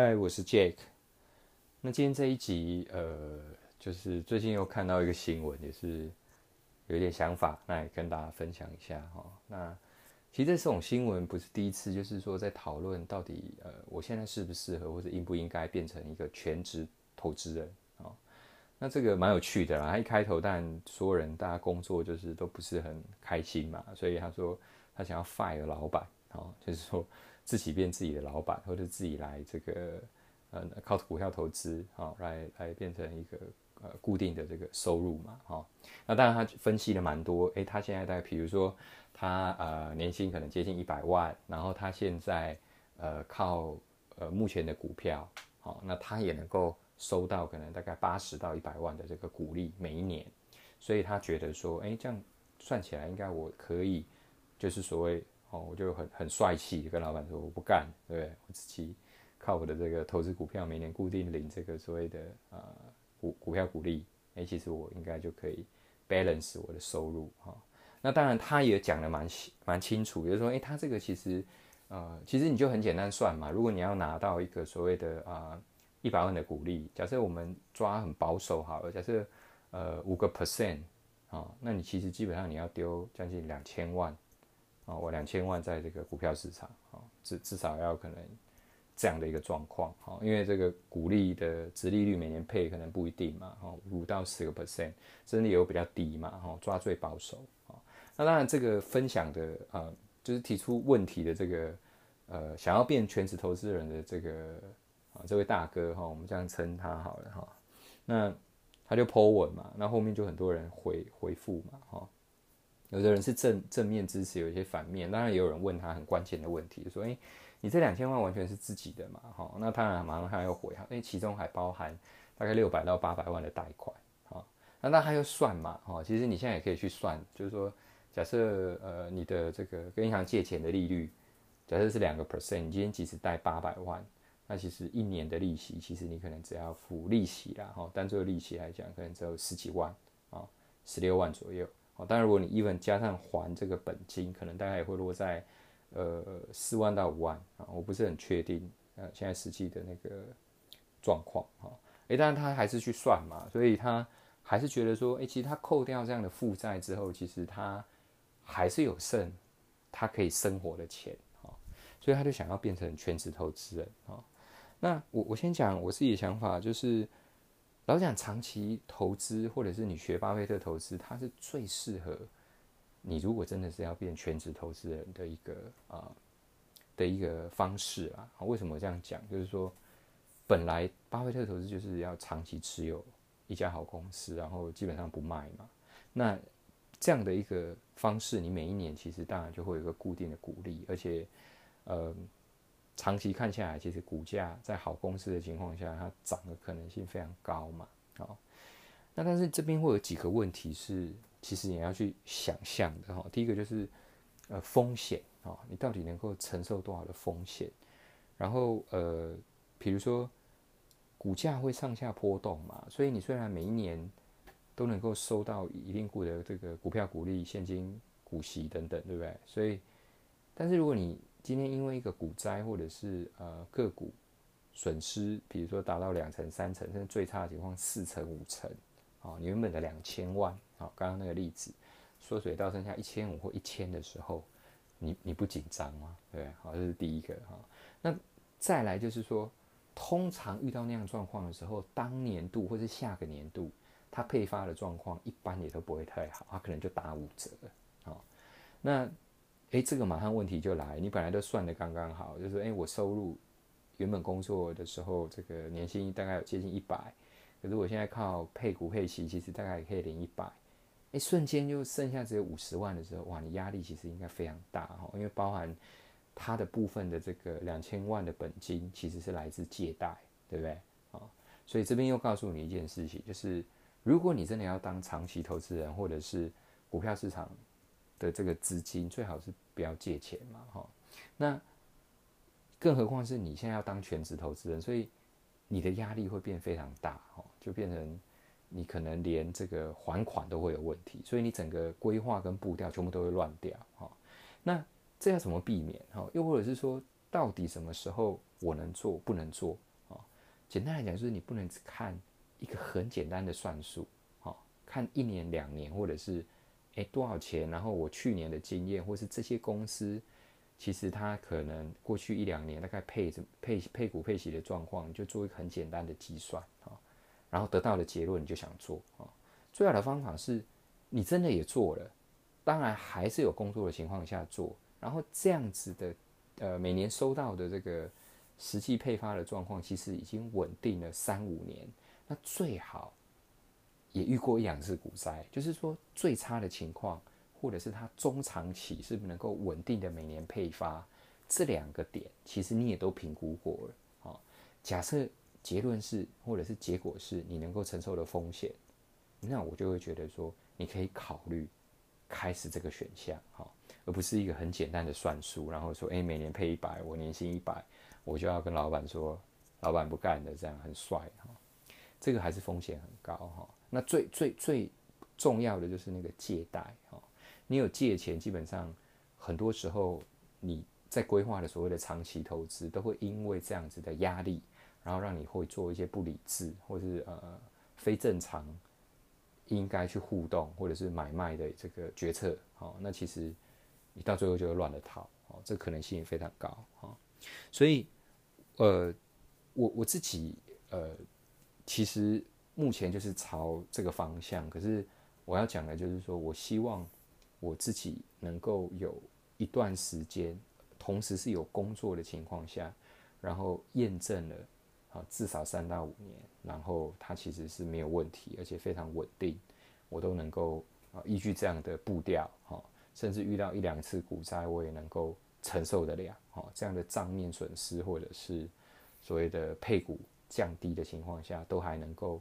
嗨，我是 Jake。那今天这一集，呃，就是最近又看到一个新闻，也是有一点想法，那也跟大家分享一下哈。那其实这种新闻不是第一次，就是说在讨论到底，呃，我现在适不适合，或者应不应该变成一个全职投资人啊？那这个蛮有趣的啦。他一开头，但所有人大家工作就是都不是很开心嘛，所以他说他想要 fire 老板，哦，就是说。自己变自己的老板，或者自己来这个，呃，靠股票投资啊，来来变成一个呃固定的这个收入嘛，哈。那当然他分析了蛮多，诶，他现在大概比如说他呃年薪可能接近一百万，然后他现在呃靠呃目前的股票，好，那他也能够收到可能大概八十到一百万的这个股利每一年，所以他觉得说，诶，这样算起来应该我可以，就是所谓。哦，我就很很帅气，跟老板说我不干，对不对？我自己靠我的这个投资股票，每年固定领这个所谓的呃股股票股利，哎，其实我应该就可以 balance 我的收入哈。那当然他也讲的蛮蛮清楚，就是说，哎，他这个其实呃，其实你就很简单算嘛。如果你要拿到一个所谓的啊一百万的股利，假设我们抓很保守好，假设呃五个 percent 啊，那你其实基本上你要丢将近两千万。啊，我两千万在这个股票市场，啊，至至少要可能这样的一个状况，哈，因为这个股利的殖利率每年配可能不一定嘛，哈，五到十个 percent，真的有比较低嘛，哈，抓最保守，啊，那当然这个分享的，呃，就是提出问题的这个，呃，想要变全职投资人的这个，啊，这位大哥，哈，我们这样称他好了，哈，那他就 po 文嘛，那后面就很多人回回复嘛，哈。有的人是正正面支持，有一些反面。当然也有人问他很关键的问题，说：“诶，你这两千万完全是自己的嘛？哈，那当然马上他又回哈，因为其中还包含大概六百到八百万的贷款，哈，那那他又算嘛？哈，其实你现在也可以去算，就是说，假设呃你的这个跟银行借钱的利率，假设是两个 percent，你今天即使贷八百万，那其实一年的利息，其实你可能只要付利息啦，哈，单做利息来讲，可能只有十几万啊，十六万左右。哦，当然，如果你 even 加上还这个本金，可能大概也会落在呃四万到五万啊，我不是很确定呃现在实际的那个状况哈。诶，但是他还是去算嘛，所以他还是觉得说，诶，其实他扣掉这样的负债之后，其实他还是有剩，他可以生活的钱哈，所以他就想要变成全职投资人啊。那我我先讲我自己的想法就是。老讲长期投资，或者是你学巴菲特投资，它是最适合你。如果真的是要变全职投资人的一个啊的一个方式啊，为什么这样讲？就是说，本来巴菲特投资就是要长期持有一家好公司，然后基本上不卖嘛。那这样的一个方式，你每一年其实当然就会有一个固定的股利，而且呃。长期看下来，其实股价在好公司的情况下，它涨的可能性非常高嘛。好，那但是这边会有几个问题是，其实你要去想象的哈。第一个就是呃风险啊，你到底能够承受多少的风险？然后呃，比如说股价会上下波动嘛，所以你虽然每一年都能够收到一定股的这个股票股利、现金股息等等，对不对？所以，但是如果你今天因为一个股灾，或者是呃个股损失，比如说达到两成、三成，甚至最差的情况四成、五成，啊，你原本的两千万，啊，刚刚那个例子缩水到剩下一千五或一千的时候，你你不紧张吗？对，好，这是第一个哈。那再来就是说，通常遇到那样状况的时候，当年度或是下个年度，它配发的状况一般也都不会太好，它可能就打五折，好，那。诶，这个马上问题就来，你本来都算的刚刚好，就是诶，我收入原本工作的时候，这个年薪大概有接近一百，可是我现在靠配股配息，其实大概也可以领一百，诶，瞬间就剩下只有五十万的时候，哇，你压力其实应该非常大哈，因为包含它的部分的这个两千万的本金其实是来自借贷，对不对啊？所以这边又告诉你一件事情，就是如果你真的要当长期投资人，或者是股票市场。的这个资金最好是不要借钱嘛，哈，那更何况是你现在要当全职投资人，所以你的压力会变非常大，哈，就变成你可能连这个还款都会有问题，所以你整个规划跟步调全部都会乱掉，哈，那这要怎么避免？哈，又或者是说，到底什么时候我能做，不能做？啊简单来讲，就是你不能只看一个很简单的算术，好，看一年、两年，或者是诶多少钱，然后我去年的经验，或是这些公司其实它可能过去一两年大概配着配配股配息的状况，就做一个很简单的计算啊，然后得到的结论你就想做啊。最好的方法是你真的也做了，当然还是有工作的情况下做，然后这样子的。呃，每年收到的这个实际配发的状况，其实已经稳定了三五年。那最好也遇过一两次股灾，就是说最差的情况，或者是它中长期是不是能够稳定的每年配发，这两个点，其实你也都评估过了啊。假设结论是，或者是结果是你能够承受的风险，那我就会觉得说，你可以考虑开始这个选项，哈。而不是一个很简单的算术，然后说，哎，每年配一百，我年薪一百，我就要跟老板说，老板不干的，这样很帅哈。这个还是风险很高哈。那最最最重要的就是那个借贷哈。你有借钱，基本上很多时候你在规划的所谓的长期投资，都会因为这样子的压力，然后让你会做一些不理智或是呃非正常应该去互动或者是买卖的这个决策。好，那其实。你到最后就会乱了套哦，这可能性也非常高哈。所以，呃，我我自己呃，其实目前就是朝这个方向。可是我要讲的就是说，我希望我自己能够有一段时间，同时是有工作的情况下，然后验证了啊，至少三到五年，然后它其实是没有问题，而且非常稳定，我都能够啊依据这样的步调哈。甚至遇到一两次股灾，我也能够承受得了。哦，这样的账面损失或者是所谓的配股降低的情况下，都还能够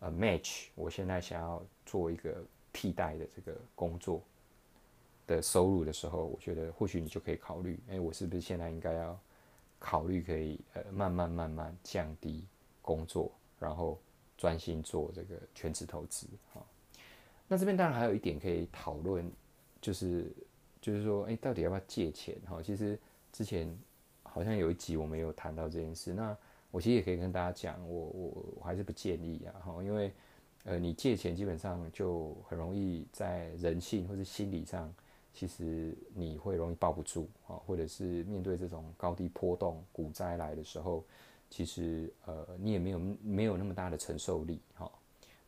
呃 match 我现在想要做一个替代的这个工作的收入的时候，我觉得或许你就可以考虑，哎，我是不是现在应该要考虑可以呃慢慢慢慢降低工作，然后专心做这个全职投资。哈，那这边当然还有一点可以讨论。就是，就是说，哎，到底要不要借钱？哈，其实之前好像有一集我们有谈到这件事。那我其实也可以跟大家讲，我我还是不建议啊，哈，因为呃，你借钱基本上就很容易在人性或者心理上，其实你会容易抱不住啊，或者是面对这种高低波动、股灾来的时候，其实呃，你也没有没有那么大的承受力，哈。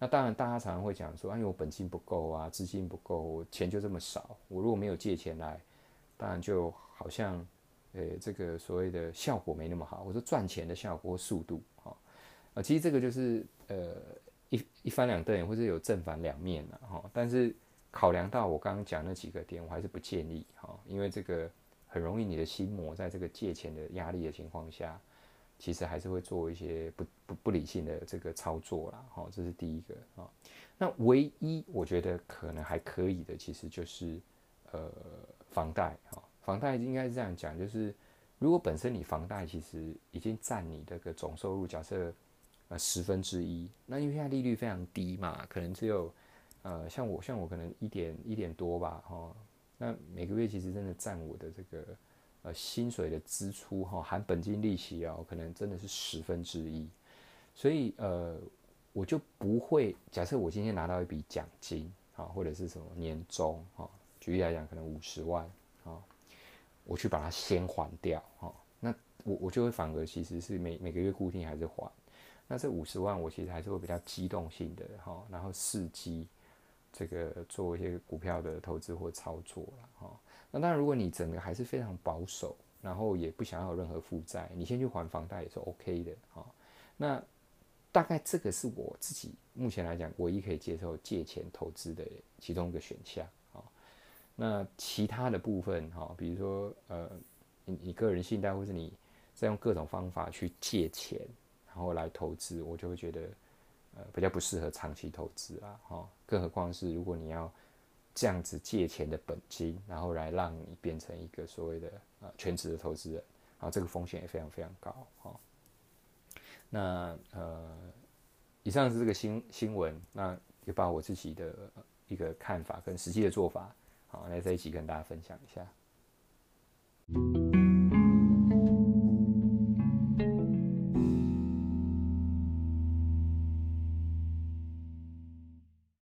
那当然，大家常常会讲说，哎，我本金不够啊，资金不够，钱就这么少。我如果没有借钱来，当然就好像，呃，这个所谓的效果没那么好。我说赚钱的效果速度，哈，其实这个就是呃一一翻两瞪眼，或者有正反两面的哈。但是考量到我刚刚讲那几个点，我还是不建议哈，因为这个很容易你的心魔在这个借钱的压力的情况下。其实还是会做一些不不不理性的这个操作啦，哈，这是第一个啊。那唯一我觉得可能还可以的，其实就是呃房贷哈，房贷应该是这样讲，就是如果本身你房贷其实已经占你这个总收入，假设呃十分之一，那因为现在利率非常低嘛，可能只有呃像我像我可能一点一点多吧，哈，那每个月其实真的占我的这个。呃，薪水的支出哈，含本金利息哦，可能真的是十分之一，所以呃，我就不会假设我今天拿到一笔奖金啊，或者是什么年终啊，举例来讲，可能五十万啊，我去把它先还掉哈，那我我就会反而其实是每每个月固定还是还，那这五十万我其实还是会比较机动性的哈，然后伺机这个做一些股票的投资或操作了哈。那当然，如果你整个还是非常保守，然后也不想要有任何负债，你先去还房贷也是 OK 的哈。那大概这个是我自己目前来讲唯一可以接受借钱投资的其中一个选项啊。那其他的部分哈，比如说呃，你你个人信贷或是你再用各种方法去借钱，然后来投资，我就会觉得呃比较不适合长期投资啊。哈，更何况是如果你要。这样子借钱的本金，然后来让你变成一个所谓的呃全职的投资人，啊，这个风险也非常非常高哈。那呃，以上是这个新新闻，那也把我自己的一个看法跟实际的做法，好，来在一起跟大家分享一下。